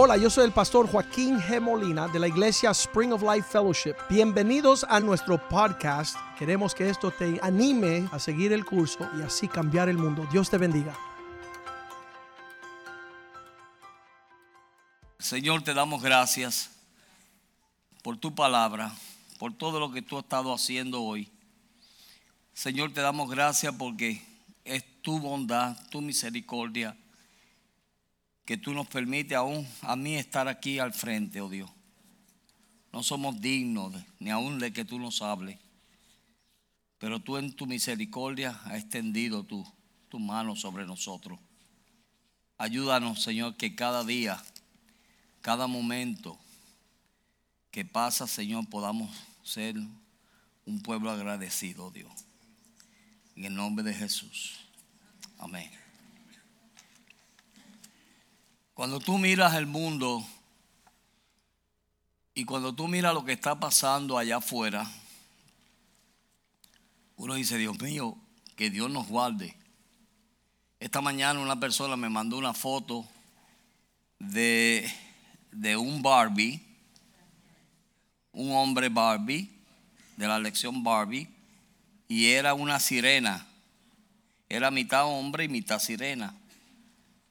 Hola, yo soy el pastor Joaquín G. Molina de la iglesia Spring of Life Fellowship. Bienvenidos a nuestro podcast. Queremos que esto te anime a seguir el curso y así cambiar el mundo. Dios te bendiga. Señor, te damos gracias por tu palabra, por todo lo que tú has estado haciendo hoy. Señor, te damos gracias porque es tu bondad, tu misericordia, que tú nos permite aún a mí estar aquí al frente, oh Dios. No somos dignos ni aún de que tú nos hables, pero tú en tu misericordia has extendido tu, tu mano sobre nosotros. Ayúdanos, Señor, que cada día, cada momento que pasa, Señor, podamos ser un pueblo agradecido, Dios. En el nombre de Jesús. Amén. Cuando tú miras el mundo y cuando tú miras lo que está pasando allá afuera, uno dice, Dios mío, que Dios nos guarde. Esta mañana una persona me mandó una foto de, de un Barbie, un hombre Barbie, de la lección Barbie, y era una sirena. Era mitad hombre y mitad sirena.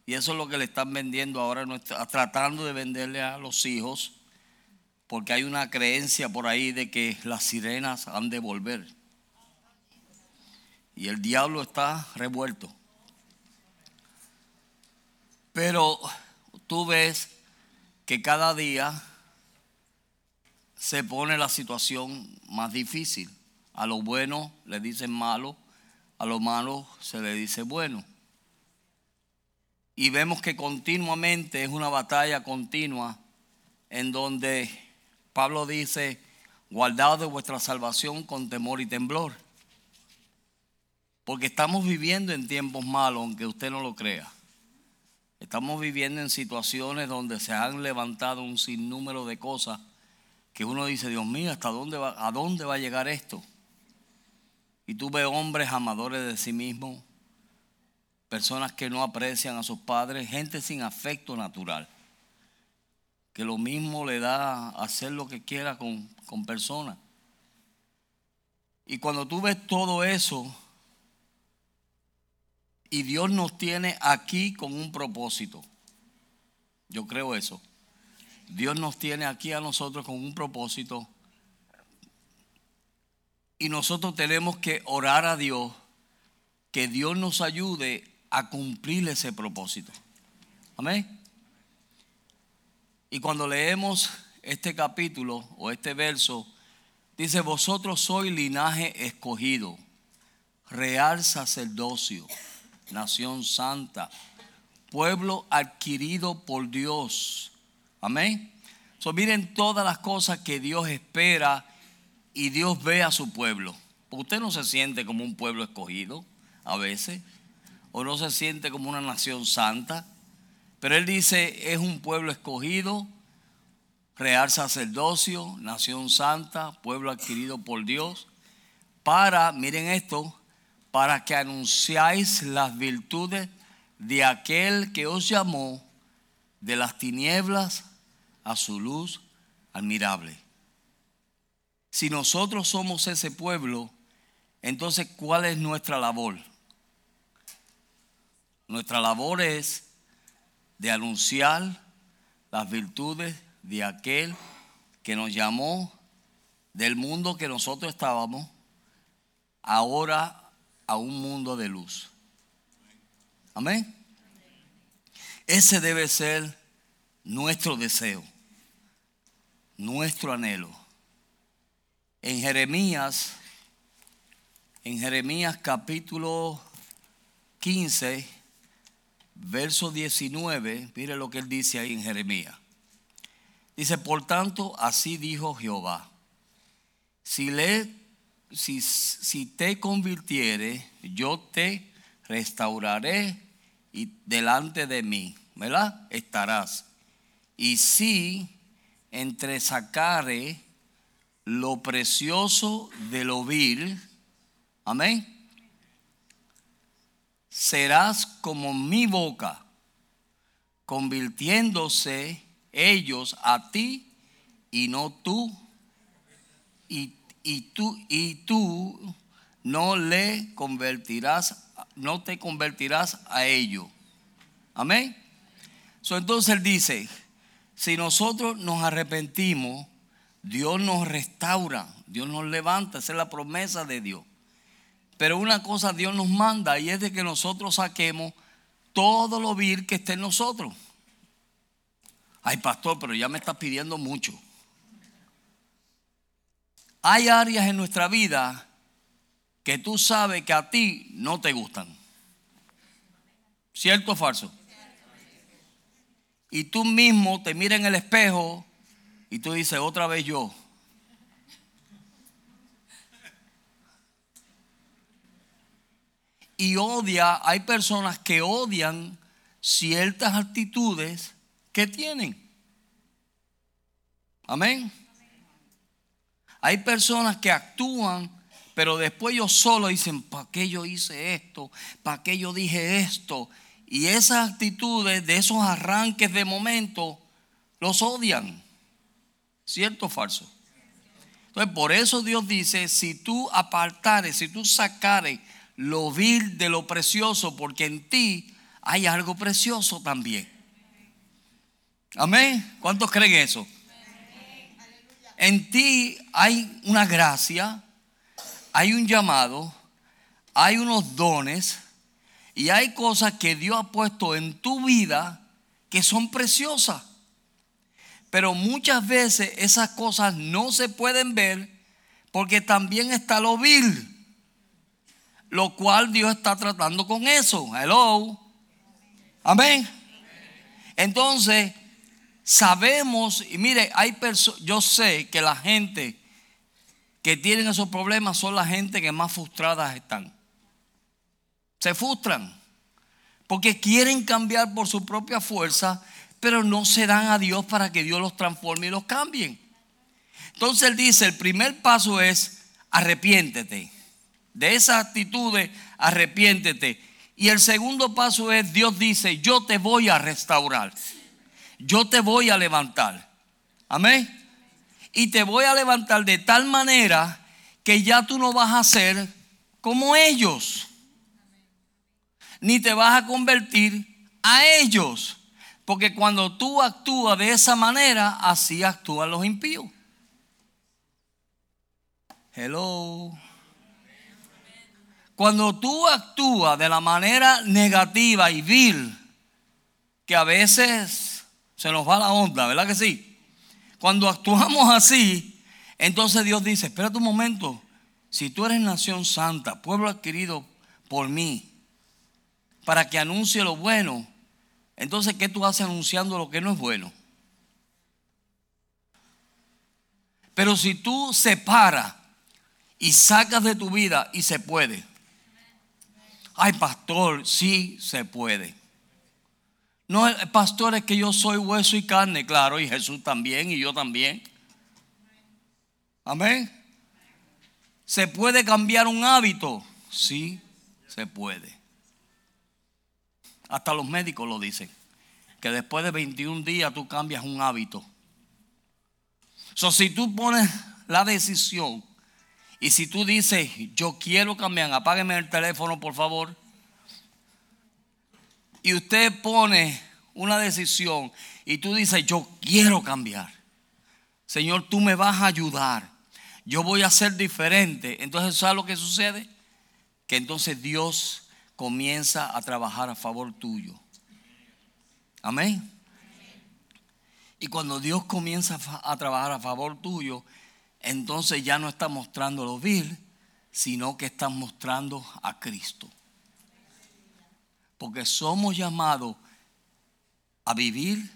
Y eso es lo que le están vendiendo ahora, tratando de venderle a los hijos, porque hay una creencia por ahí de que las sirenas han de volver. Y el diablo está revuelto. Pero tú ves que cada día se pone la situación más difícil. A lo bueno le dicen malo, a lo malo se le dice bueno. Y vemos que continuamente es una batalla continua en donde Pablo dice, guardad de vuestra salvación con temor y temblor. Porque estamos viviendo en tiempos malos, aunque usted no lo crea. Estamos viviendo en situaciones donde se han levantado un sinnúmero de cosas que uno dice, Dios mío, ¿hasta dónde va, a dónde va a llegar esto? Y tú ves hombres amadores de sí mismos, personas que no aprecian a sus padres, gente sin afecto natural, que lo mismo le da hacer lo que quiera con, con personas. Y cuando tú ves todo eso, y Dios nos tiene aquí con un propósito, yo creo eso. Dios nos tiene aquí a nosotros con un propósito. Y nosotros tenemos que orar a Dios, que Dios nos ayude a cumplir ese propósito. Amén. Y cuando leemos este capítulo o este verso, dice, vosotros sois linaje escogido, real sacerdocio, nación santa, pueblo adquirido por Dios. Amén. So, miren todas las cosas que Dios espera y Dios ve a su pueblo. Usted no se siente como un pueblo escogido a veces o no se siente como una nación santa. Pero él dice, es un pueblo escogido, real sacerdocio, nación santa, pueblo adquirido por Dios, para, miren esto, para que anunciáis las virtudes de aquel que os llamó de las tinieblas a su luz admirable. Si nosotros somos ese pueblo, entonces ¿cuál es nuestra labor? Nuestra labor es de anunciar las virtudes de aquel que nos llamó del mundo que nosotros estábamos ahora a un mundo de luz. Amén. Ese debe ser nuestro deseo, nuestro anhelo. En Jeremías, en Jeremías capítulo 15, verso 19, mire lo que él dice ahí en Jeremías. Dice, por tanto, así dijo Jehová, si, le, si, si te convirtiere, yo te restauraré y delante de mí, ¿verdad? Estarás. Y si entresacare lo precioso de lo vil, amén serás como mi boca, convirtiéndose ellos a ti y no tú. Y, y tú y tú no le convertirás, no te convertirás a ellos. Amén. entonces él dice, si nosotros nos arrepentimos, Dios nos restaura, Dios nos levanta, esa es la promesa de Dios. Pero una cosa Dios nos manda y es de que nosotros saquemos todo lo vil que esté en nosotros. Ay, pastor, pero ya me está pidiendo mucho. Hay áreas en nuestra vida que tú sabes que a ti no te gustan. ¿Cierto o falso? Y tú mismo te miras en el espejo y tú dices, otra vez yo. Y odia, hay personas que odian ciertas actitudes que tienen. Amén. Hay personas que actúan, pero después ellos solo dicen, ¿para qué yo hice esto? ¿Para qué yo dije esto? Y esas actitudes de esos arranques de momento los odian. ¿Cierto o falso? Entonces, por eso Dios dice, si tú apartares, si tú sacares lo vil de lo precioso, porque en ti hay algo precioso también. Amén. ¿Cuántos creen eso? En ti hay una gracia, hay un llamado, hay unos dones y hay cosas que Dios ha puesto en tu vida que son preciosas. Pero muchas veces esas cosas no se pueden ver porque también está lo vil lo cual Dios está tratando con eso. Hello. Amén. Entonces, sabemos, y mire, hay yo sé que la gente que tienen esos problemas son la gente que más frustradas están. Se frustran porque quieren cambiar por su propia fuerza, pero no se dan a Dios para que Dios los transforme y los cambie. Entonces él dice, el primer paso es arrepiéntete de esas actitudes, arrepiéntete. Y el segundo paso es, Dios dice, yo te voy a restaurar. Yo te voy a levantar. Amén. Y te voy a levantar de tal manera que ya tú no vas a ser como ellos. Ni te vas a convertir a ellos. Porque cuando tú actúas de esa manera, así actúan los impíos. Hello. Cuando tú actúas de la manera negativa y vil, que a veces se nos va la onda, ¿verdad que sí? Cuando actuamos así, entonces Dios dice, espérate un momento, si tú eres nación santa, pueblo adquirido por mí, para que anuncie lo bueno, entonces ¿qué tú haces anunciando lo que no es bueno? Pero si tú separas y sacas de tu vida y se puede, Ay, pastor, sí se puede. No, pastor, es que yo soy hueso y carne, claro, y Jesús también, y yo también. Amén. ¿Se puede cambiar un hábito? Sí, se puede. Hasta los médicos lo dicen, que después de 21 días tú cambias un hábito. So, si tú pones la decisión y si tú dices, yo quiero cambiar, apágueme el teléfono por favor. Y usted pone una decisión y tú dices, yo quiero cambiar. Señor, tú me vas a ayudar. Yo voy a ser diferente. Entonces, ¿sabes lo que sucede? Que entonces Dios comienza a trabajar a favor tuyo. Amén. Y cuando Dios comienza a trabajar a favor tuyo, entonces ya no está mostrando lo vil, sino que está mostrando a Cristo. Porque somos llamados a vivir,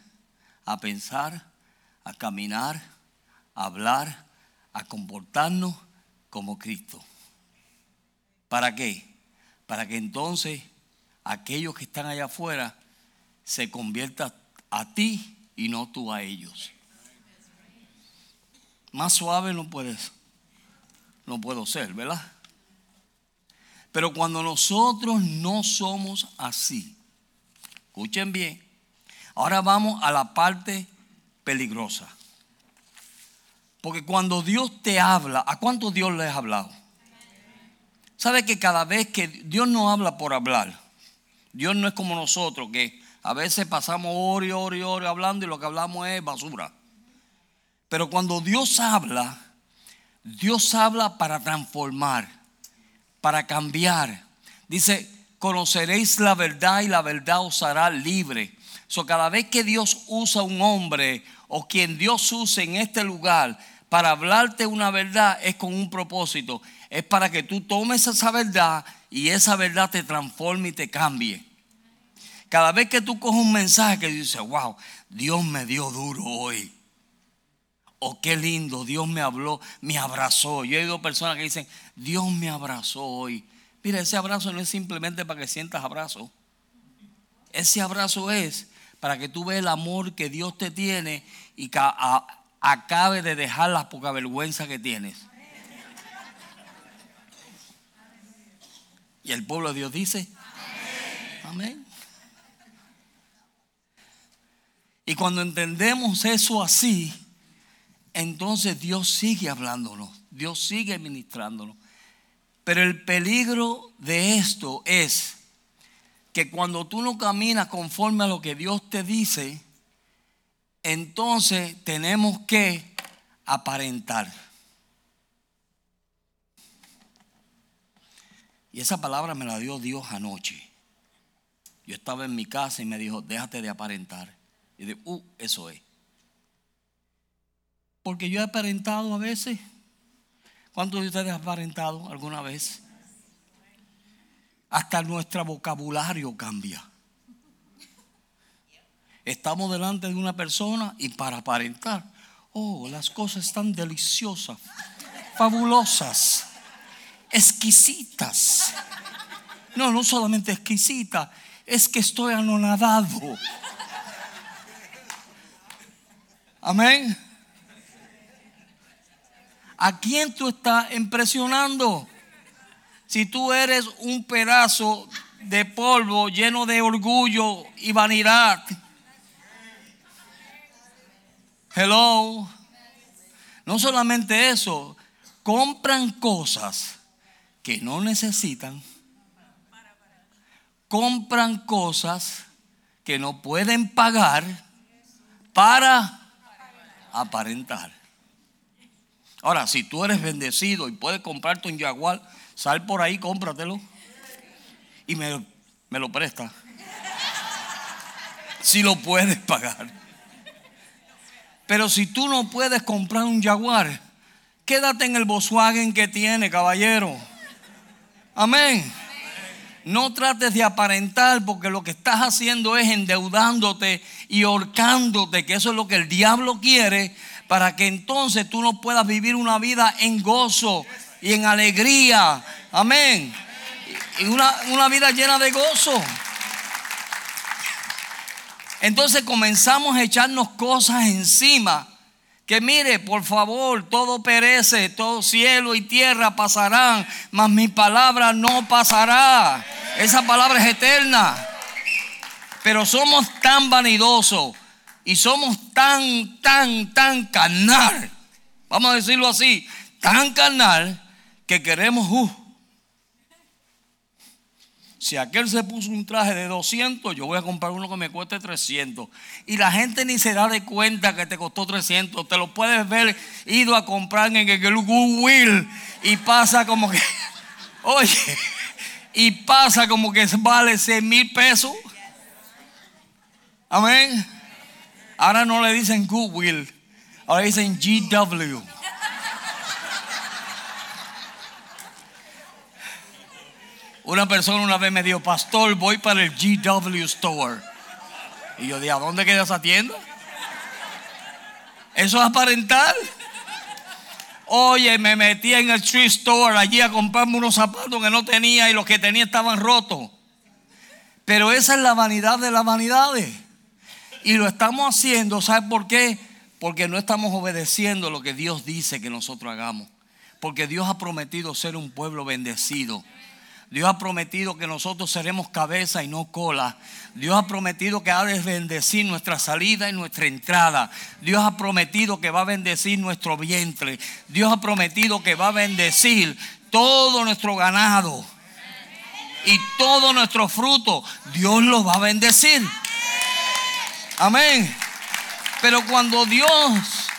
a pensar, a caminar, a hablar, a comportarnos como Cristo. ¿Para qué? Para que entonces aquellos que están allá afuera se conviertan a ti y no tú a ellos. Más suave no puedes, no puedo ser, ¿verdad? Pero cuando nosotros no somos así, escuchen bien, ahora vamos a la parte peligrosa. Porque cuando Dios te habla, ¿a cuánto Dios les ha hablado? ¿Sabe que cada vez que Dios no habla por hablar, Dios no es como nosotros, que a veces pasamos hora y hora y hora hablando y lo que hablamos es basura. Pero cuando Dios habla, Dios habla para transformar, para cambiar. Dice, conoceréis la verdad y la verdad os hará libre. So, cada vez que Dios usa un hombre o quien Dios use en este lugar para hablarte una verdad es con un propósito. Es para que tú tomes esa verdad y esa verdad te transforme y te cambie. Cada vez que tú coges un mensaje que dice, wow, Dios me dio duro hoy. Oh, qué lindo, Dios me habló, me abrazó. Yo he oído personas que dicen, Dios me abrazó hoy. Mira, ese abrazo no es simplemente para que sientas abrazo. Ese abrazo es para que tú veas el amor que Dios te tiene y que acabe de dejar la poca vergüenza que tienes. Y el pueblo de Dios dice, amén. Y cuando entendemos eso así, entonces Dios sigue hablándonos, Dios sigue ministrándonos. Pero el peligro de esto es que cuando tú no caminas conforme a lo que Dios te dice, entonces tenemos que aparentar. Y esa palabra me la dio Dios anoche. Yo estaba en mi casa y me dijo, déjate de aparentar. Y de, uh, eso es. Porque yo he aparentado a veces. ¿Cuántos de ustedes han aparentado alguna vez? Hasta nuestro vocabulario cambia. Estamos delante de una persona y para aparentar, oh, las cosas están deliciosas, fabulosas, exquisitas. No, no solamente exquisita, es que estoy anonadado. Amén. ¿A quién tú estás impresionando? Si tú eres un pedazo de polvo lleno de orgullo y vanidad, Hello. No solamente eso, compran cosas que no necesitan. Compran cosas que no pueden pagar para aparentar. Ahora, si tú eres bendecido y puedes comprarte un jaguar, sal por ahí, cómpratelo y me, me lo presta. Si lo puedes pagar. Pero si tú no puedes comprar un Jaguar, quédate en el Volkswagen que tiene, caballero. Amén. No trates de aparentar porque lo que estás haciendo es endeudándote y ahorcándote, que eso es lo que el diablo quiere, para que entonces tú no puedas vivir una vida en gozo y en alegría. Amén. Y una, una vida llena de gozo. Entonces comenzamos a echarnos cosas encima. Que mire, por favor, todo perece, todo cielo y tierra pasarán, mas mi palabra no pasará. Esa palabra es eterna. Pero somos tan vanidosos y somos tan, tan, tan carnal. Vamos a decirlo así, tan carnal que queremos, uh, si aquel se puso un traje de 200, yo voy a comprar uno que me cueste 300. Y la gente ni se da de cuenta que te costó 300. Te lo puedes ver ido a comprar en el Goodwill y pasa como que, oye, y pasa como que vale 6 mil pesos. Amén. Ahora no le dicen Goodwill, ahora dicen GW. Una persona una vez me dijo, pastor, voy para el GW Store. Y yo dije, ¿a dónde queda esa tienda? Eso es aparentar. Oye, me metí en el Tree Store allí a comprarme unos zapatos que no tenía y los que tenía estaban rotos. Pero esa es la vanidad de las vanidades. Y lo estamos haciendo, ¿sabes por qué? Porque no estamos obedeciendo lo que Dios dice que nosotros hagamos. Porque Dios ha prometido ser un pueblo bendecido. Dios ha prometido que nosotros seremos cabeza y no cola. Dios ha prometido que ha de bendecir nuestra salida y nuestra entrada. Dios ha prometido que va a bendecir nuestro vientre. Dios ha prometido que va a bendecir todo nuestro ganado y todo nuestro fruto. Dios lo va a bendecir. Amén. Pero cuando Dios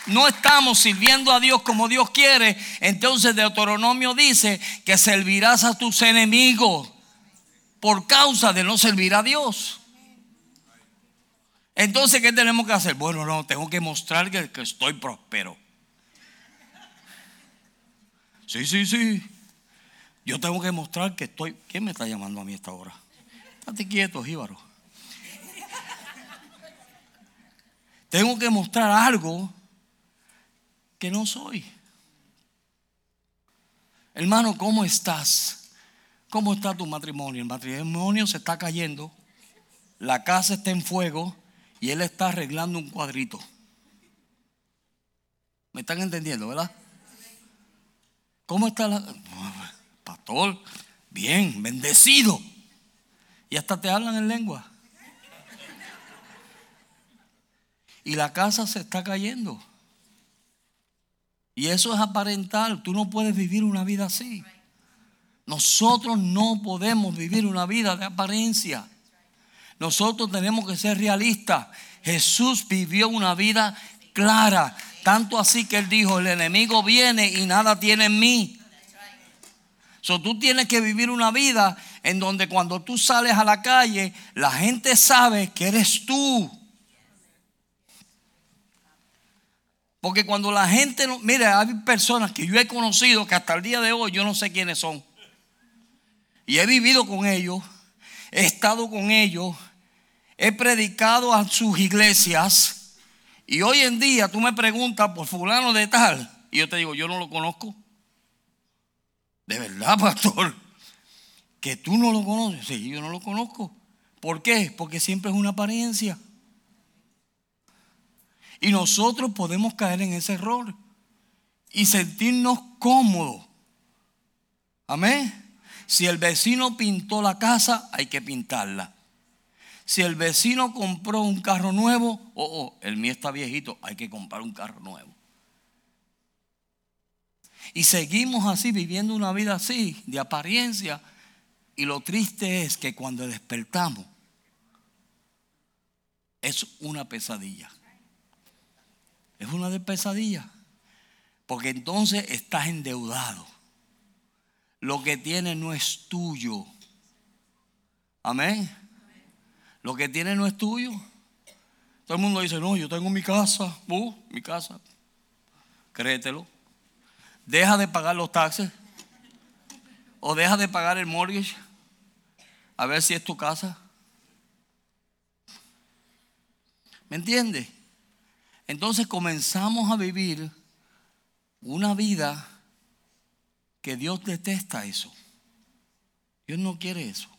no estamos sirviendo a Dios como Dios quiere, entonces Deuteronomio dice que servirás a tus enemigos por causa de no servir a Dios. Entonces, ¿qué tenemos que hacer? Bueno, no, tengo que mostrar que, estoy próspero. Sí, sí, sí. Yo tengo que mostrar que estoy. ¿Quién me está llamando a mí a esta hora? Estate quieto, Jíbaro. Tengo que mostrar algo que no soy. Hermano, ¿cómo estás? ¿Cómo está tu matrimonio? El matrimonio se está cayendo, la casa está en fuego y él está arreglando un cuadrito. ¿Me están entendiendo, verdad? ¿Cómo está la... Pastor, bien, bendecido. Y hasta te hablan en lengua. Y la casa se está cayendo. Y eso es aparentar. Tú no puedes vivir una vida así. Nosotros no podemos vivir una vida de apariencia. Nosotros tenemos que ser realistas. Jesús vivió una vida clara. Tanto así que él dijo, el enemigo viene y nada tiene en mí. So, tú tienes que vivir una vida en donde cuando tú sales a la calle, la gente sabe que eres tú. Porque cuando la gente, no, mire, hay personas que yo he conocido que hasta el día de hoy yo no sé quiénes son. Y he vivido con ellos, he estado con ellos, he predicado a sus iglesias. Y hoy en día tú me preguntas por fulano de tal. Y yo te digo, yo no lo conozco. De verdad, pastor. Que tú no lo conoces. Sí, yo no lo conozco. ¿Por qué? Porque siempre es una apariencia. Y nosotros podemos caer en ese error y sentirnos cómodos. Amén. Si el vecino pintó la casa, hay que pintarla. Si el vecino compró un carro nuevo, oh, oh, el mío está viejito, hay que comprar un carro nuevo. Y seguimos así, viviendo una vida así, de apariencia. Y lo triste es que cuando despertamos, es una pesadilla. Es una de pesadilla. Porque entonces estás endeudado. Lo que tienes no es tuyo. Amén. Lo que tienes no es tuyo. Todo el mundo dice, no, yo tengo mi casa. Uh, mi casa. Créetelo. Deja de pagar los taxes. O deja de pagar el mortgage. A ver si es tu casa. ¿Me entiendes? Entonces comenzamos a vivir una vida que Dios detesta eso. Dios no quiere eso.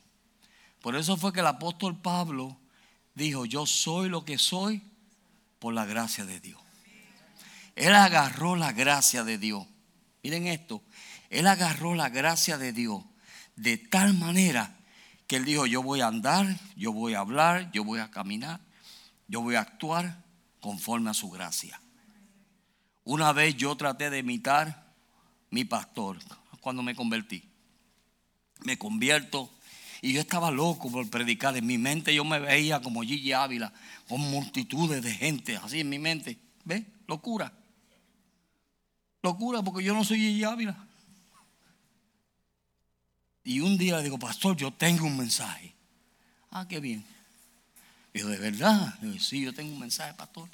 Por eso fue que el apóstol Pablo dijo, yo soy lo que soy por la gracia de Dios. Él agarró la gracia de Dios. Miren esto, él agarró la gracia de Dios de tal manera que él dijo, yo voy a andar, yo voy a hablar, yo voy a caminar, yo voy a actuar conforme a su gracia. Una vez yo traté de imitar mi pastor cuando me convertí. Me convierto y yo estaba loco por predicar. En mi mente yo me veía como Gigi Ávila, con multitudes de gente, así en mi mente. ¿Ve? Locura. Locura porque yo no soy Gigi Ávila. Y un día le digo, pastor, yo tengo un mensaje. Ah, qué bien. Dijo, ¿de verdad? Sí, yo tengo un mensaje, pastor.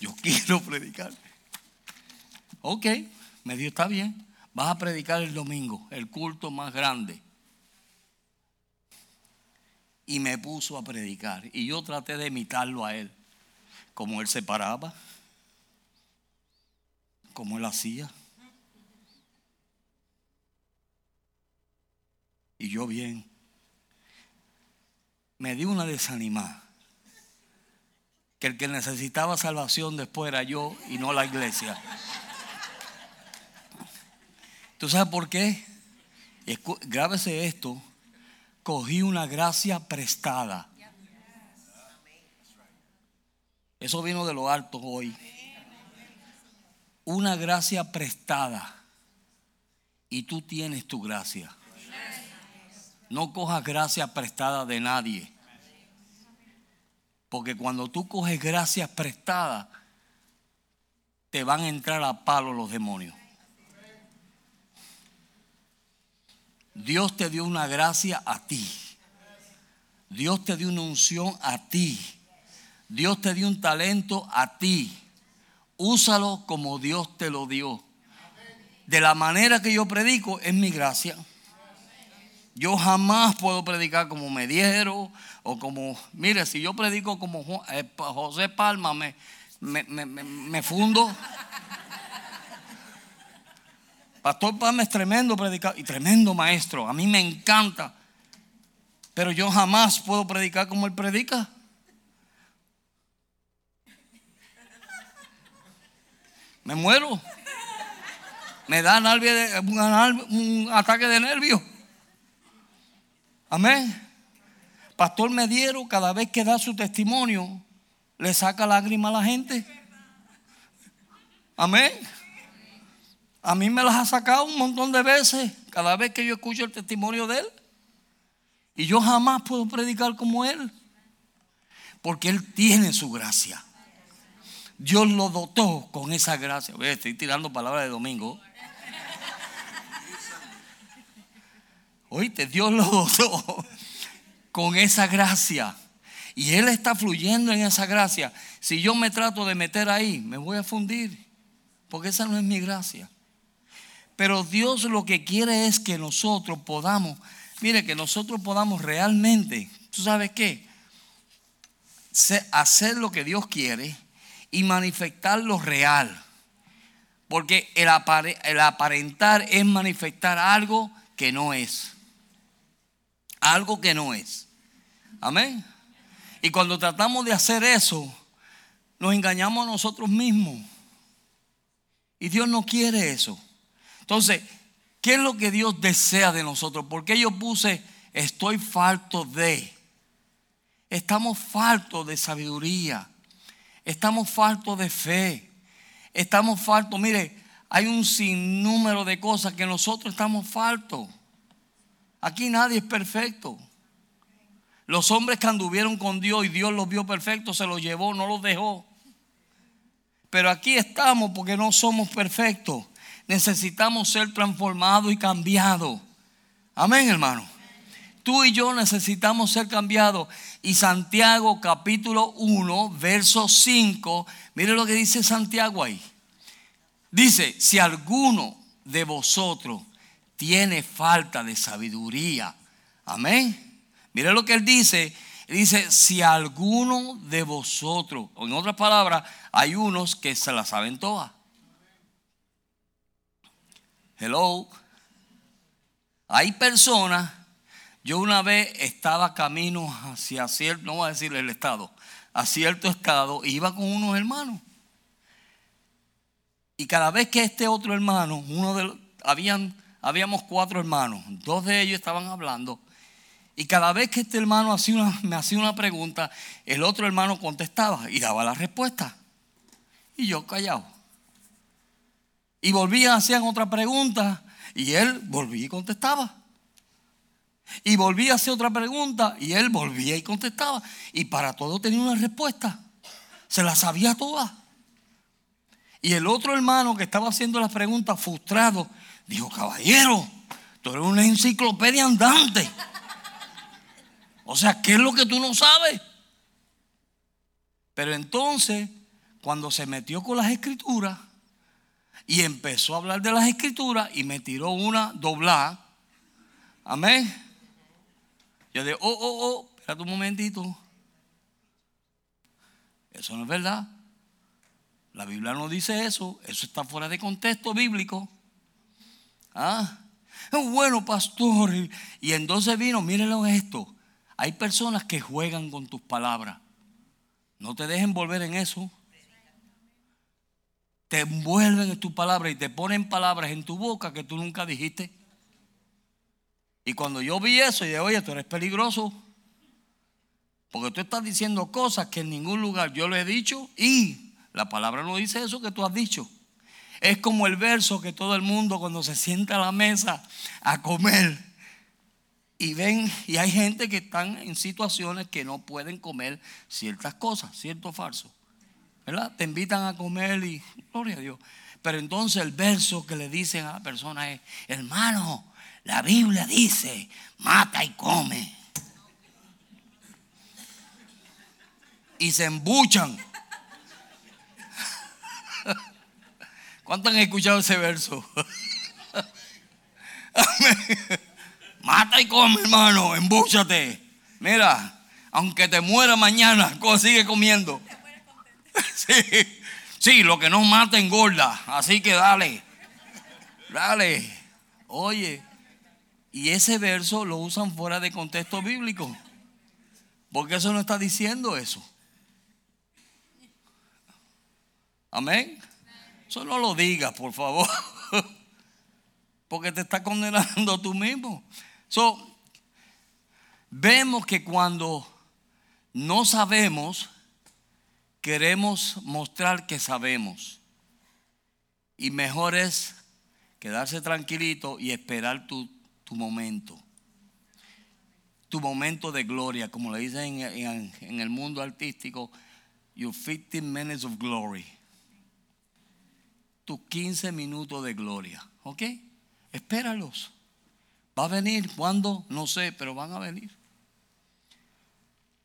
Yo quiero predicar. Ok, me dijo, está bien. Vas a predicar el domingo, el culto más grande. Y me puso a predicar. Y yo traté de imitarlo a él. Como él se paraba. Como él hacía. Y yo bien. Me dio una desanimada que el que necesitaba salvación después era yo y no la iglesia. ¿Tú sabes por qué? grábese esto, cogí una gracia prestada. Eso vino de lo alto hoy. Una gracia prestada. Y tú tienes tu gracia. No cojas gracia prestada de nadie. Porque cuando tú coges gracias prestadas, te van a entrar a palo los demonios. Dios te dio una gracia a ti. Dios te dio una unción a ti. Dios te dio un talento a ti. Úsalo como Dios te lo dio. De la manera que yo predico es mi gracia. Yo jamás puedo predicar como Mediero o como, mire, si yo predico como eh, José Palma, me, me, me- me- fundo. Pastor Palma es tremendo predicador y tremendo maestro. A mí me encanta. Pero yo jamás puedo predicar como él predica. Me muero. Me da un ataque de nervios. Amén. Pastor Mediero, cada vez que da su testimonio, le saca lágrimas a la gente. Amén. A mí me las ha sacado un montón de veces cada vez que yo escucho el testimonio de él. Y yo jamás puedo predicar como él. Porque él tiene su gracia. Dios lo dotó con esa gracia. Estoy tirando palabras de domingo. Oíste, Dios lo dotó con esa gracia. Y Él está fluyendo en esa gracia. Si yo me trato de meter ahí, me voy a fundir. Porque esa no es mi gracia. Pero Dios lo que quiere es que nosotros podamos, mire, que nosotros podamos realmente, ¿tú sabes qué? Hacer lo que Dios quiere y manifestar lo real. Porque el aparentar es manifestar algo que no es. Algo que no es. Amén. Y cuando tratamos de hacer eso, nos engañamos a nosotros mismos. Y Dios no quiere eso. Entonces, ¿qué es lo que Dios desea de nosotros? Porque yo puse, estoy falto de. Estamos faltos de sabiduría. Estamos faltos de fe. Estamos faltos, mire, hay un sinnúmero de cosas que nosotros estamos faltos. Aquí nadie es perfecto. Los hombres que anduvieron con Dios y Dios los vio perfectos, se los llevó, no los dejó. Pero aquí estamos porque no somos perfectos. Necesitamos ser transformados y cambiados. Amén, hermano. Tú y yo necesitamos ser cambiados. Y Santiago capítulo 1, verso 5, mire lo que dice Santiago ahí. Dice, si alguno de vosotros tiene falta de sabiduría, amén. Mire lo que él dice. Dice, si alguno de vosotros, o en otras palabras, hay unos que se la saben todas. Hello. Hay personas, yo una vez estaba camino hacia cierto, no voy a decir el estado, a cierto estado, e iba con unos hermanos. Y cada vez que este otro hermano, uno de los, habían, habíamos cuatro hermanos, dos de ellos estaban hablando, y cada vez que este hermano hacía me hacía una pregunta, el otro hermano contestaba y daba la respuesta. Y yo callado. Y volvían, hacían otra pregunta y él volvía y contestaba. Y volvía a hacer otra pregunta y él volvía y contestaba. Y para todo tenía una respuesta. Se la sabía toda. Y el otro hermano que estaba haciendo las preguntas frustrado, dijo, caballero, tú eres una enciclopedia andante. O sea, ¿qué es lo que tú no sabes? Pero entonces, cuando se metió con las escrituras y empezó a hablar de las escrituras y me tiró una doblada, amén. Yo dije, oh, oh, oh, espérate un momentito. Eso no es verdad. La Biblia no dice eso. Eso está fuera de contexto bíblico. Ah, bueno, pastor. Y entonces vino, mírenlo esto. Hay personas que juegan con tus palabras. No te dejen volver en eso. Te envuelven en tus palabras y te ponen palabras en tu boca que tú nunca dijiste. Y cuando yo vi eso, dije, oye, tú eres peligroso. Porque tú estás diciendo cosas que en ningún lugar yo le he dicho y la palabra no dice eso que tú has dicho. Es como el verso que todo el mundo cuando se sienta a la mesa a comer y ven, y hay gente que están en situaciones que no pueden comer ciertas cosas, cierto falso. ¿Verdad? Te invitan a comer y gloria a Dios. Pero entonces el verso que le dicen a la persona es, hermano, la Biblia dice, mata y come. Y se embuchan. ¿Cuántos han escuchado ese verso? Mata y come, hermano, embúchate. Mira, aunque te muera mañana, sigue comiendo. Sí, sí, lo que no mata engorda. Así que dale, dale. Oye, y ese verso lo usan fuera de contexto bíblico. Porque eso no está diciendo eso. Amén. Eso no lo digas, por favor. Porque te está condenando tú mismo. So, vemos que cuando no sabemos, queremos mostrar que sabemos. Y mejor es quedarse tranquilito y esperar tu, tu momento. Tu momento de gloria, como le dicen en, en el mundo artístico, your 15 minutes of glory. Tus 15 minutos de gloria. ¿Ok? Espéralos. Va a venir. ¿Cuándo? No sé, pero van a venir.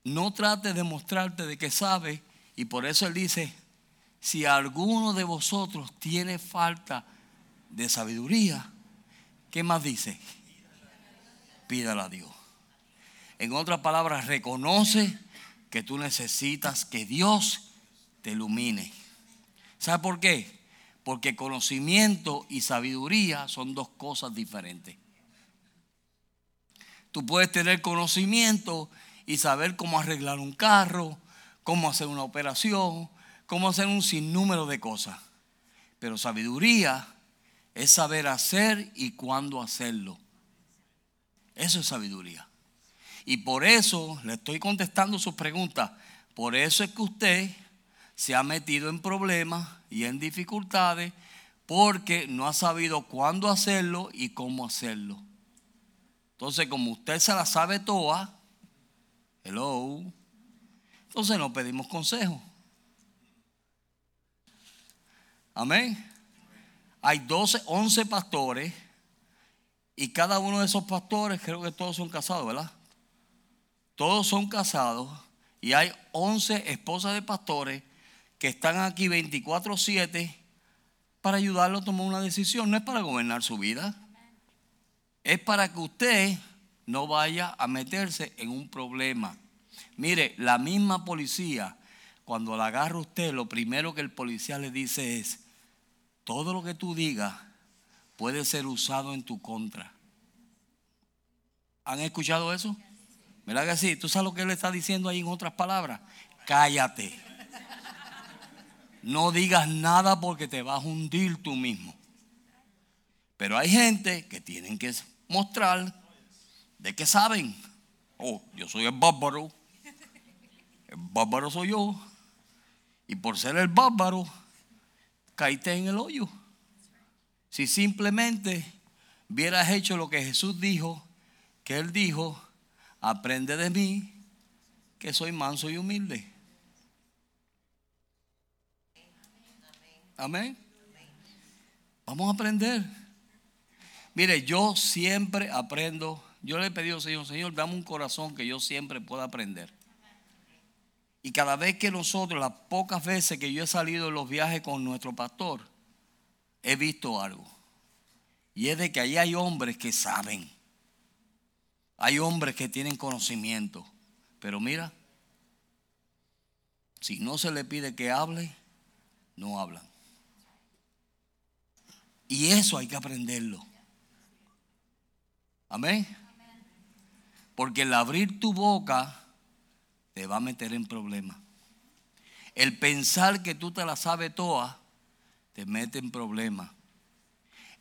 No trate de mostrarte de que sabe. Y por eso él dice, si alguno de vosotros tiene falta de sabiduría, ¿qué más dice? Pídala a Dios. En otras palabras, reconoce que tú necesitas que Dios te ilumine. ¿Sabe por qué? Porque conocimiento y sabiduría son dos cosas diferentes. Tú puedes tener conocimiento y saber cómo arreglar un carro, cómo hacer una operación, cómo hacer un sinnúmero de cosas. Pero sabiduría es saber hacer y cuándo hacerlo. Eso es sabiduría. Y por eso le estoy contestando sus preguntas. Por eso es que usted se ha metido en problemas y en dificultades porque no ha sabido cuándo hacerlo y cómo hacerlo. Entonces, como usted se la sabe toda, hello, entonces no pedimos consejo. Amén. Hay 12, 11 pastores y cada uno de esos pastores, creo que todos son casados, ¿verdad? Todos son casados y hay 11 esposas de pastores que están aquí 24/7 para ayudarlo a tomar una decisión. No es para gobernar su vida es para que usted no vaya a meterse en un problema. Mire, la misma policía, cuando la agarra usted, lo primero que el policía le dice es, todo lo que tú digas puede ser usado en tu contra. ¿Han escuchado eso? ¿Verdad que sí? ¿Tú sabes lo que él está diciendo ahí en otras palabras? Cállate. No digas nada porque te vas a hundir tú mismo. Pero hay gente que tienen que mostrar de qué saben. Oh, yo soy el bárbaro. El bárbaro soy yo. Y por ser el bárbaro, caíste en el hoyo. Si simplemente hubieras hecho lo que Jesús dijo, que Él dijo, aprende de mí, que soy manso y humilde. Amén. Vamos a aprender. Mire, yo siempre aprendo. Yo le he pedido al Señor, Señor, dame un corazón que yo siempre pueda aprender. Y cada vez que nosotros, las pocas veces que yo he salido en los viajes con nuestro pastor, he visto algo. Y es de que ahí hay hombres que saben. Hay hombres que tienen conocimiento. Pero mira, si no se le pide que hable, no hablan. Y eso hay que aprenderlo. Amén. Porque el abrir tu boca te va a meter en problemas. El pensar que tú te la sabes toda te mete en problemas.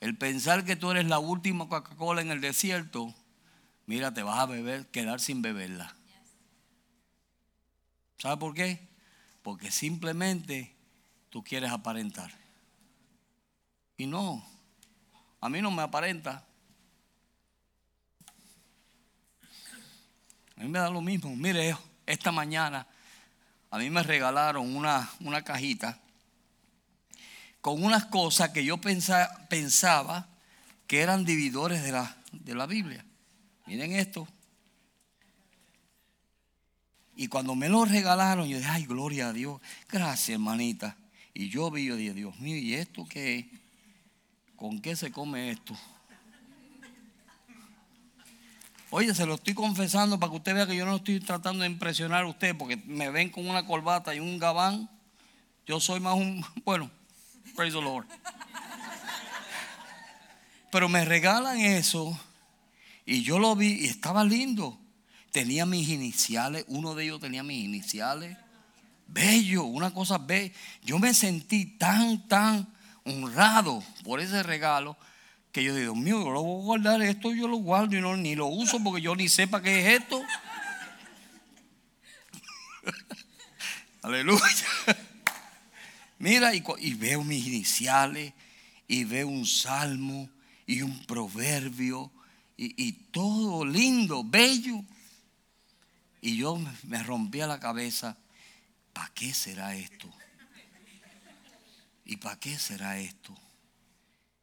El pensar que tú eres la última Coca-Cola en el desierto mira, te vas a beber, quedar sin beberla. ¿Sabe por qué? Porque simplemente tú quieres aparentar. Y no, a mí no me aparenta. A mí me da lo mismo. Mire, esta mañana a mí me regalaron una, una cajita con unas cosas que yo pensaba que eran dividores de la, de la Biblia. Miren esto. Y cuando me lo regalaron, yo dije, ay, gloria a Dios. Gracias, hermanita. Y yo vi, dije, Dios mío, ¿y esto qué es? ¿Con qué se come esto? Oye, se lo estoy confesando para que usted vea que yo no estoy tratando de impresionar a usted, porque me ven con una corbata y un gabán. Yo soy más un, bueno, praise the Lord. Pero me regalan eso y yo lo vi y estaba lindo. Tenía mis iniciales, uno de ellos tenía mis iniciales. Bello, una cosa bella. Yo me sentí tan, tan honrado por ese regalo que yo digo, mío, yo lo voy a guardar esto, yo lo guardo y no, ni lo uso porque yo ni sepa qué es esto. Aleluya. Mira, y, y, veo mis iniciales, y veo un salmo, y un proverbio, y, y todo lindo, bello. Y yo me rompía la cabeza, ¿para qué será esto? ¿Y para qué será esto?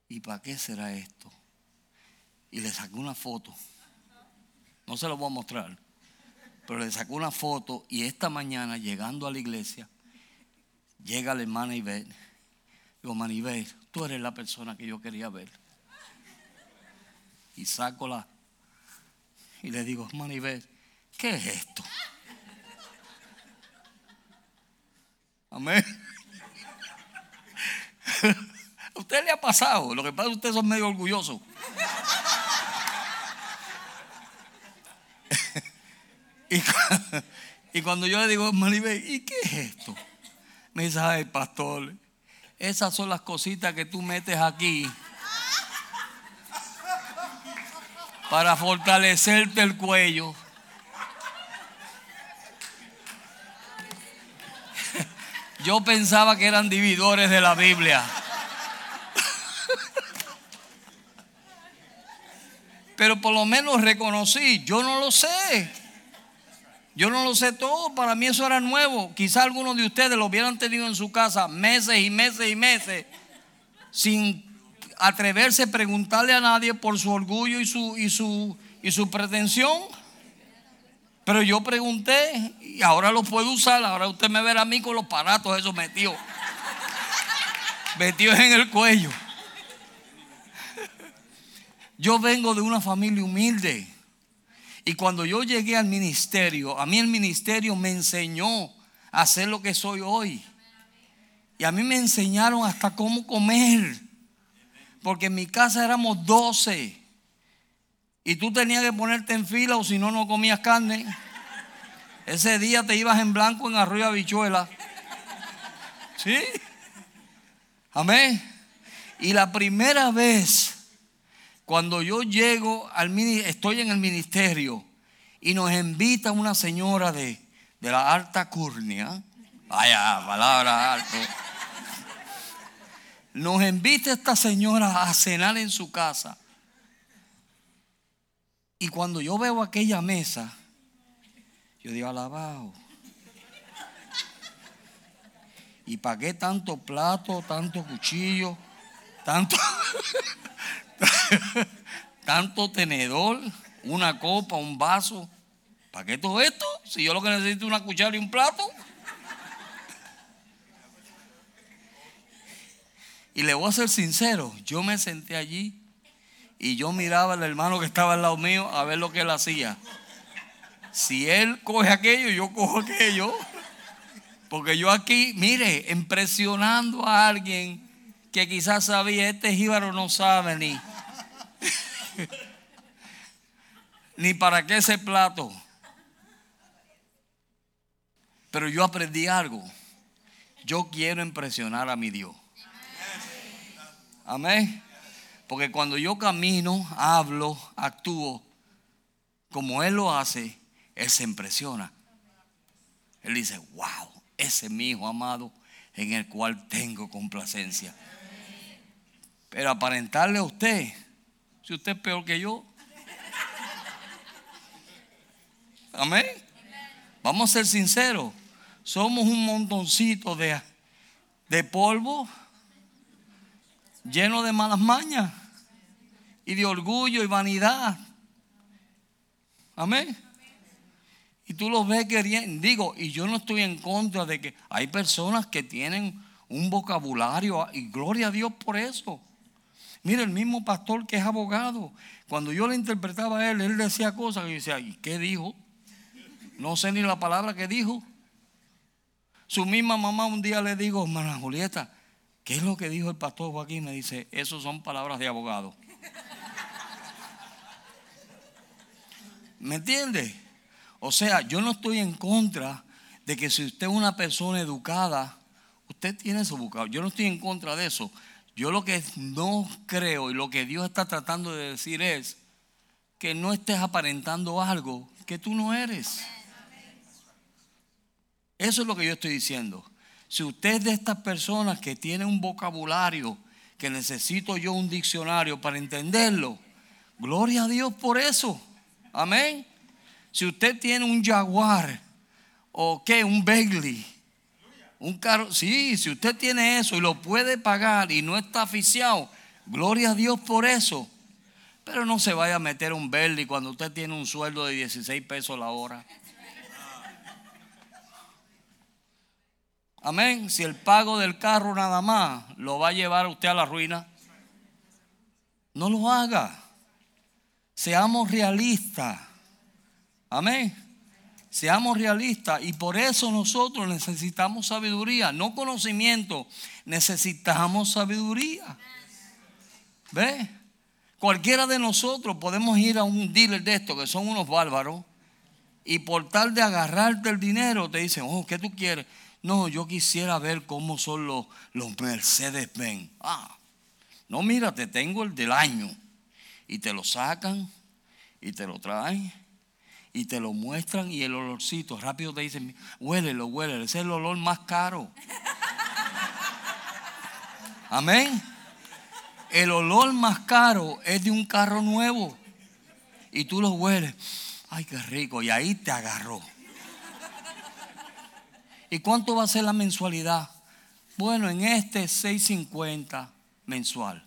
¿Y para qué será esto? Y le saqué una foto. No se lo voy a mostrar. Pero le saqué una foto y esta mañana llegando a la iglesia, llega la hermana Iber. Digo, Manibel, tú eres la persona que yo quería ver. Y saco la... Y le digo, Manibel, ¿qué es esto? Amén. ¿A usted le ha pasado? Lo que pasa es que ustedes son medio orgullosos. y, cuando yo le digo, Maribel, ¿y qué es esto? Me dice, ay, pastor, esas son las cositas que tú metes aquí para fortalecerte el cuello. Yo pensaba que eran dividores de la Biblia. Pero por lo menos reconocí, yo no lo sé. Yo no lo sé todo, para mí eso era nuevo. Quizá algunos de ustedes lo hubieran tenido en su casa meses y meses y meses sin atreverse a preguntarle a nadie por su orgullo y su, y su, y su pretensión. Pero yo pregunté y ahora lo puedo usar. Ahora usted me verá a mí con los paratos esos metidos. metidos en el cuello. Yo vengo de una familia humilde. Y cuando yo llegué al ministerio, a mí el ministerio me enseñó a ser lo que soy hoy. Y a mí me enseñaron hasta cómo comer. Porque en mi casa éramos 12. Y tú tenías que ponerte en fila o si no, no comías carne. Ese día te ibas en blanco en arroyo habichuela. ¿Sí? Amén. Y la primera vez cuando yo llego al estoy en el ministerio y nos invita una señora de, la alta curnia, vaya palabra alto, nos invita esta señora a cenar en su casa. Y cuando yo veo aquella mesa, yo digo, alabado. ¿Y para qué tanto plato, tanto cuchillo, tanto... Tanto tenedor, una copa, un vaso. ¿Para qué todo esto? Si yo lo que necesito es una cuchara y un plato. Y le voy a ser sincero, yo me senté allí y yo miraba al hermano que estaba al lado mío a ver lo que él hacía. Si él coge aquello, yo cojo aquello. Porque yo aquí, mire, impresionando a alguien que quizás sabía, este jíbaro no sabe ni, ni para qué ese plato. Pero yo aprendí algo. Yo quiero impresionar a mi Dios. Amén. Porque cuando yo camino, hablo, actúo, como Él lo hace, Él se impresiona. Él dice, wow, ese es mi hijo amado en el cual tengo complacencia. Pero aparentarle a usted, si usted es peor que yo. Amén. Vamos a ser sinceros. Somos un montoncito de, de polvo lleno de malas mañas y de orgullo y vanidad. Amén. Y tú los ves queriendo, digo, y yo no estoy en contra de que hay personas que tienen un vocabulario y gloria a Dios por eso. Mira, el mismo pastor que es abogado, cuando yo le interpretaba a él, él decía cosas y yo decía, ¿y qué dijo? No sé ni la palabra que dijo. Su misma mamá un día le dijo, hermana Julieta, ¿qué es lo que dijo el pastor Joaquín? Me dice, eso son palabras de abogado. ¿Me entiende? O sea, yo no estoy en contra de que si usted es una persona educada, usted tiene su vocabulario. Yo no estoy en contra de eso. Yo lo que no creo y lo que Dios está tratando de decir es que no estés aparentando algo que tú no eres. Eso es lo que yo estoy diciendo. Si usted es de estas personas que tiene un vocabulario que necesito yo un diccionario para entenderlo, gloria a Dios por eso. Amén. Si usted tiene un Jaguar o qué, un Bentley, un carro, sí, si usted tiene eso y lo puede pagar y no está aficiado, gloria a Dios por eso. Pero no se vaya a meter un Bentley cuando usted tiene un sueldo de 16 pesos la hora. Amén. Si el pago del carro nada más lo va a llevar usted a la ruina, no lo haga. Seamos realistas. Amén. Seamos realistas y por eso nosotros necesitamos sabiduría, no conocimiento, necesitamos sabiduría. ¿Ve? Cualquiera de nosotros podemos ir a un dealer de estos que son unos bárbaros y por tal de agarrarte el dinero te dicen, oh, ¿qué tú quieres? No, yo quisiera ver cómo son los, los Mercedes-Benz. Ah, no, mira, te tengo el del año y te lo sacan y te lo traen y te lo muestran y el olorcito rápido te dicen, huélelo, huélelo, ese es el olor más caro. Amén. El olor más caro es de un carro nuevo y tú lo hueles. Ay, qué rico. Y ahí te agarró. ¿Y cuánto va a ser la mensualidad? Bueno, en este 6.50 mensual.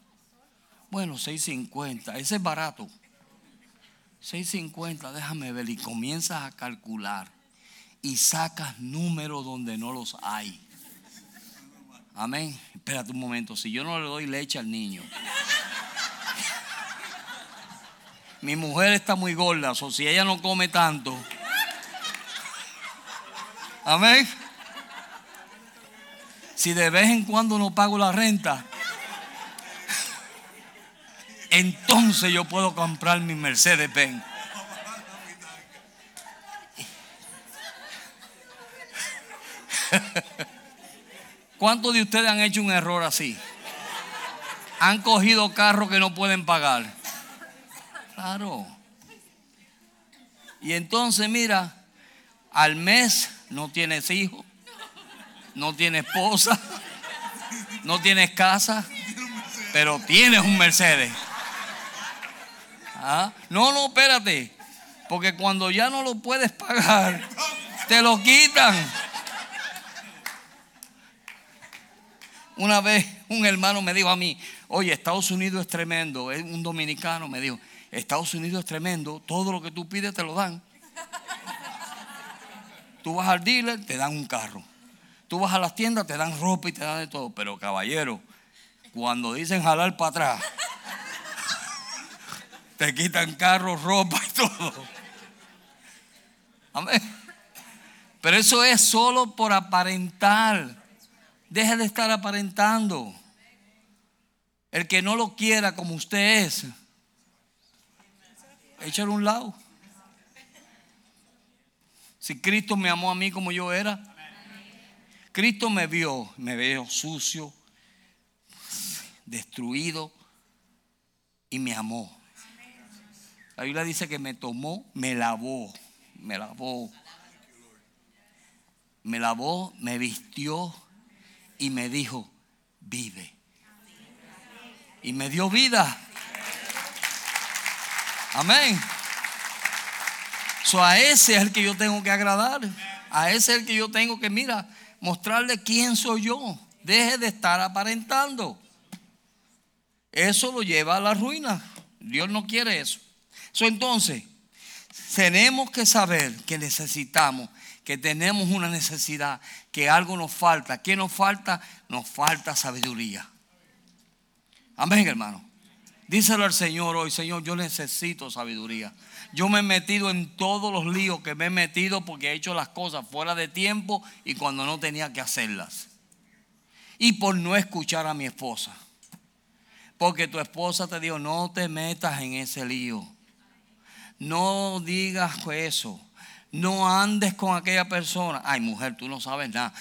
Bueno, 6.50, ese es barato. 6.50, déjame ver, y comienzas a calcular y sacas números donde no los hay. Amén. Espérate un momento, si yo no le doy leche al niño. Mi mujer está muy gorda, o si ella no come tanto. Amén. Si de vez en cuando no pago la renta, entonces yo puedo comprar mi Mercedes Benz. ¿Cuántos de ustedes han hecho un error así? Han cogido carros que no pueden pagar. Claro. Y entonces mira, al mes no tienes hijos, no tienes esposa, no tienes casa, pero tienes un Mercedes. ¿Ah? No, no, espérate. Porque cuando ya no lo puedes pagar, te lo quitan. Una vez un hermano me dijo a mí, oye, Estados Unidos es tremendo. Un dominicano me dijo, Estados Unidos es tremendo, todo lo que tú pides te lo dan. Tú vas al dealer, te dan un carro. Tú vas a las tiendas, te dan ropa y te dan de todo. Pero caballero, cuando dicen jalar para atrás, te quitan carros, ropa y todo. Amén. Pero eso es solo por aparentar. Deje de estar aparentando. El que no lo quiera como usted es, échale un lado. Si Cristo me amó a mí como yo era, Cristo me vio, me veo sucio, destruido y me amó. La Biblia dice que me tomó, me lavó, me lavó. Me lavó, me vistió y me dijo, vive. Y me dio vida. Amén. So, a ese es el que yo tengo que agradar. A ese es el que yo tengo que, mira, mostrarle quién soy yo. Deje de estar aparentando. Eso lo lleva a la ruina. Dios no quiere eso. So, entonces, tenemos que saber que necesitamos, que tenemos una necesidad, que algo nos falta. ¿Qué nos falta? Nos falta sabiduría. Amén, hermano. Díselo al Señor hoy, Señor, yo necesito sabiduría. Yo me he metido en todos los líos que me he metido porque he hecho las cosas fuera de tiempo y cuando no tenía que hacerlas. Y por no escuchar a mi esposa. Porque tu esposa te dijo, no te metas en ese lío. No digas eso. No andes con aquella persona. Ay, mujer, tú no sabes nada.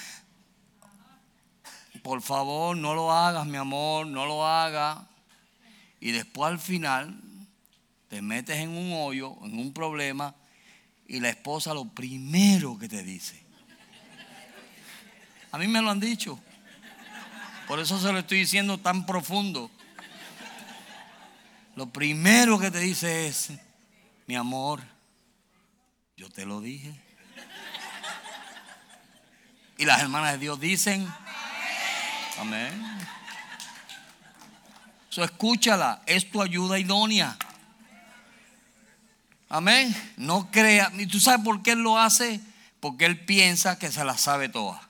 Por favor, no lo hagas, mi amor, no lo hagas. Y después al final te metes en un hoyo, en un problema, y la esposa lo primero que te dice. A mí me lo han dicho. Por eso se lo estoy diciendo tan profundo. Lo primero que te dice es, mi amor, yo te lo dije. Y las hermanas de Dios dicen, amén. So, escúchala, es tu ayuda idónea. Amén. No crea. ¿Y tú sabes por qué él lo hace? Porque él piensa que se la sabe toda.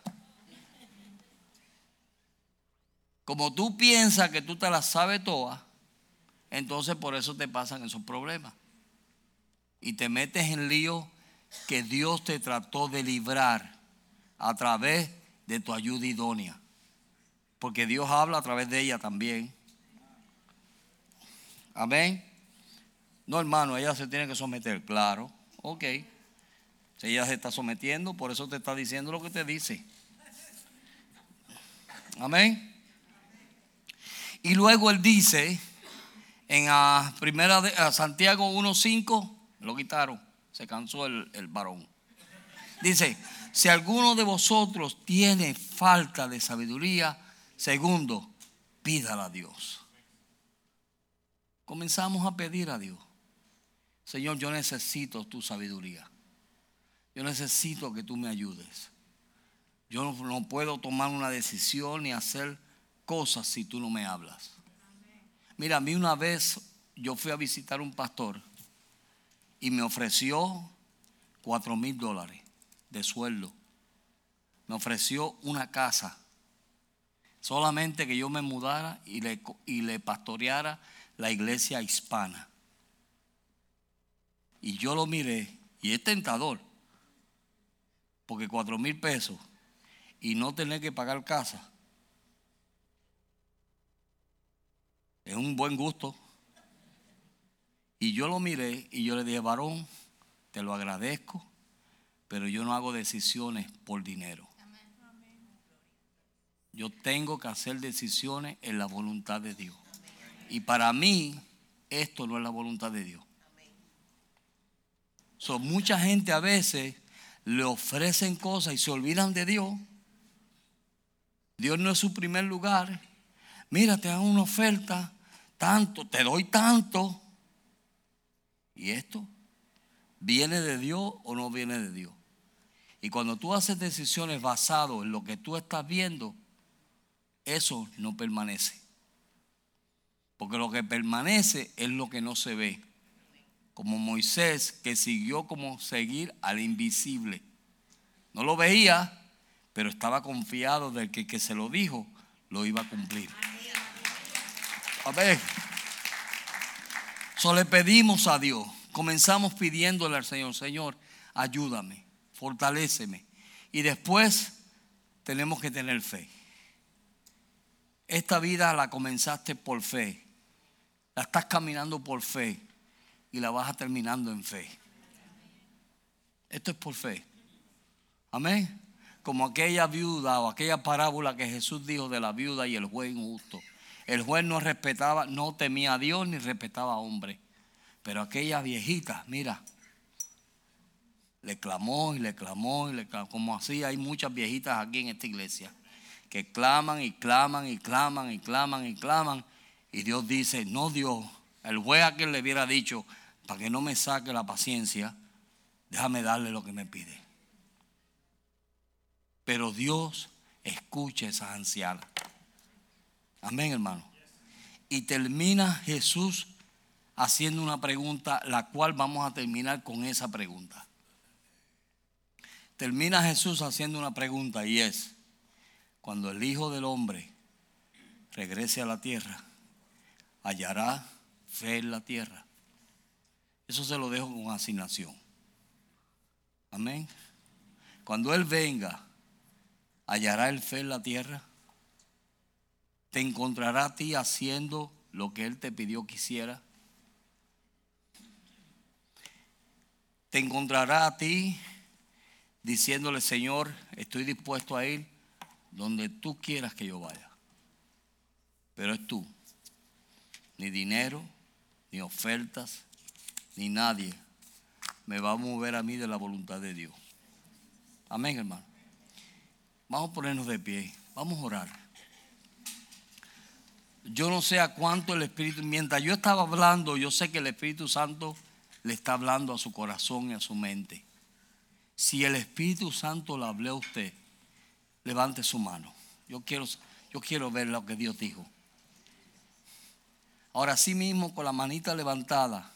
Como tú piensas que tú te la sabes toda, entonces por eso te pasan esos problemas. Y te metes en lío que Dios te trató de librar a través de tu ayuda idónea. Porque Dios habla a través de ella también. Amén. No, hermano, ella se tiene que someter, claro. Ok. Si ella se está sometiendo, por eso te está diciendo lo que te dice. Amén. Y luego él dice en a primera de, a Santiago 1.5, lo quitaron, se cansó el, el varón. Dice, si alguno de vosotros tiene falta de sabiduría, segundo, pídala a Dios. Comenzamos a pedir a Dios. Señor, yo necesito tu sabiduría. Yo necesito que tú me ayudes. Yo no, puedo tomar una decisión ni hacer cosas si tú no me hablas. Mira, a mí una vez yo fui a visitar un pastor y me ofreció cuatro mil dólares de sueldo. Me ofreció una casa. Solamente que yo me mudara y le, y le pastoreara la iglesia hispana. Y yo lo miré y es tentador. Porque cuatro mil pesos y no tener que pagar casa. Es un buen gusto. Y yo lo miré y yo le dije, varón, te lo agradezco, pero yo no hago decisiones por dinero. Yo tengo que hacer decisiones en la voluntad de Dios. Y para mí, esto no es la voluntad de Dios. Mucha gente a veces le ofrecen cosas y se olvidan de Dios. Dios no es su primer lugar. Mira, te hago una oferta, tanto, te doy tanto. ¿Y esto? ¿Viene de Dios o no viene de Dios? Y cuando tú haces decisiones basadas en lo que tú estás viendo, eso no permanece. Porque lo que permanece es lo que no se ve. Como Moisés que siguió como seguir al invisible. No lo veía, pero estaba confiado de que que se lo dijo lo iba a cumplir. A ver. So le pedimos a Dios. Comenzamos pidiéndole al Señor, Señor, ayúdame, fortaléceme. Y después tenemos que tener fe. Esta vida la comenzaste por fe. La estás caminando por fe y la vas a terminando en fe. Esto es por fe. Amén. Como aquella viuda o aquella parábola que Jesús dijo de la viuda y el juez injusto. El juez no respetaba, no temía a Dios ni respetaba a hombre. Pero aquella viejita, mira, le clamó y le clamó y le clamó. Como así hay muchas viejitas aquí en esta iglesia que claman y claman y claman y claman y claman. Y Dios dice, no Dios, el juez a quien le hubiera dicho, para que no me saque la paciencia, déjame darle lo que me pide. Pero Dios escucha a esa anciana. Amén, hermano. Y termina Jesús haciendo una pregunta, la cual vamos a terminar con esa pregunta. Termina Jesús haciendo una pregunta y es, cuando el Hijo del Hombre regrese a la tierra, hallará fe en la tierra. Eso se lo dejo con asignación. Amén. Cuando Él venga, hallará el fe en la tierra. Te encontrará a ti haciendo lo que Él te pidió que hiciera. Te encontrará a ti diciéndole, Señor, estoy dispuesto a ir donde tú quieras que yo vaya. Pero es tú. Ni dinero, ni ofertas, ni nadie me va a mover a mí de la voluntad de Dios. Amén, hermano. Vamos a ponernos de pie. Vamos a orar. Yo no sé a cuánto el Espíritu, mientras yo estaba hablando, yo sé que el Espíritu Santo le está hablando a su corazón y a su mente. Si el Espíritu Santo le habló a usted, levante su mano. Yo quiero, yo quiero ver lo que Dios dijo. Ahora sí mismo con la manita levantada,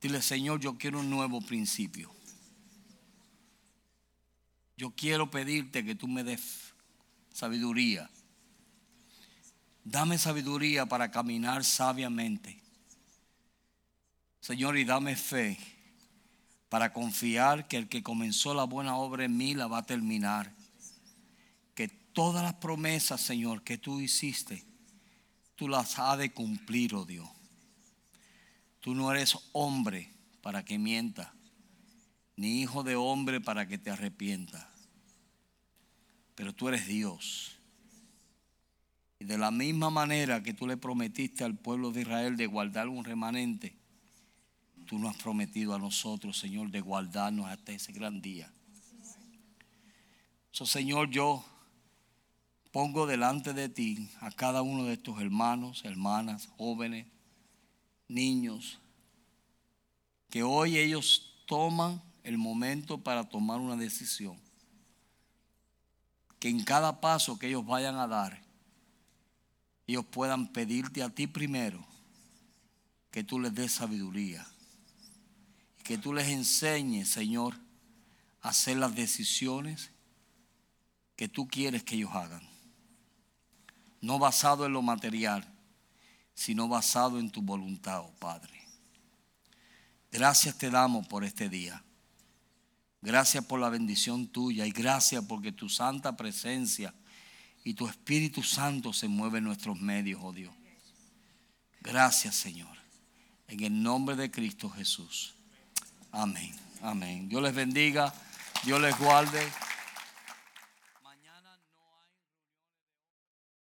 dile Señor, yo quiero un nuevo principio. Yo quiero pedirte que tú me des sabiduría. Dame sabiduría para caminar sabiamente. Señor, y dame fe para confiar que el que comenzó la buena obra en mí la va a terminar. Que todas las promesas, Señor, que tú hiciste, tú las has de cumplir, oh Dios. Tú no eres hombre para que mienta, ni hijo de hombre para que te arrepienta. Pero tú eres Dios. Y de la misma manera que tú le prometiste al pueblo de Israel de guardar un remanente, tú nos has prometido a nosotros, Señor, de guardarnos hasta ese gran día. So, Señor, yo pongo delante de ti a cada uno de estos hermanos, hermanas, jóvenes, niños, que hoy ellos toman el momento para tomar una decisión. Que en cada paso que ellos vayan a dar, ellos puedan pedirte a ti primero que tú les des sabiduría que tú les enseñes, Señor, a hacer las decisiones que tú quieres que ellos hagan. No basado en lo material, sino basado en tu voluntad, oh Padre. Gracias te damos por este día. Gracias por la bendición tuya y gracias porque tu santa presencia y tu Espíritu Santo se mueve en nuestros medios, oh Dios. Gracias, Señor. En el nombre de Cristo Jesús. Amén. Amén. Dios les bendiga. Dios les guarde.